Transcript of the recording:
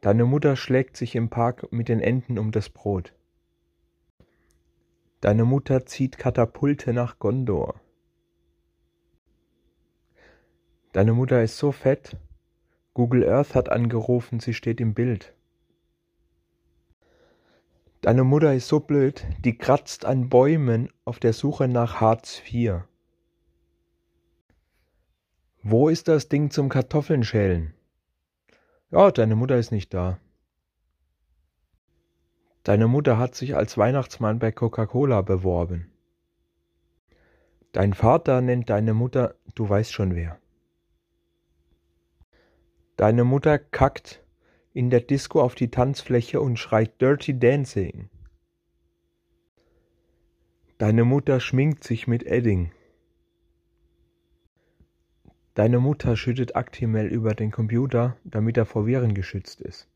Deine Mutter schlägt sich im Park mit den Enten um das Brot. Deine Mutter zieht Katapulte nach Gondor. Deine Mutter ist so fett. Google Earth hat angerufen, sie steht im Bild. Deine Mutter ist so blöd, die kratzt an Bäumen auf der Suche nach Hartz IV. Wo ist das Ding zum Kartoffeln schälen? Ja, deine Mutter ist nicht da. Deine Mutter hat sich als Weihnachtsmann bei Coca-Cola beworben. Dein Vater nennt deine Mutter, du weißt schon wer. Deine Mutter kackt in der Disco auf die Tanzfläche und schreit Dirty Dancing. Deine Mutter schminkt sich mit Edding. Deine Mutter schüttet Actimel über den Computer, damit er vor Viren geschützt ist.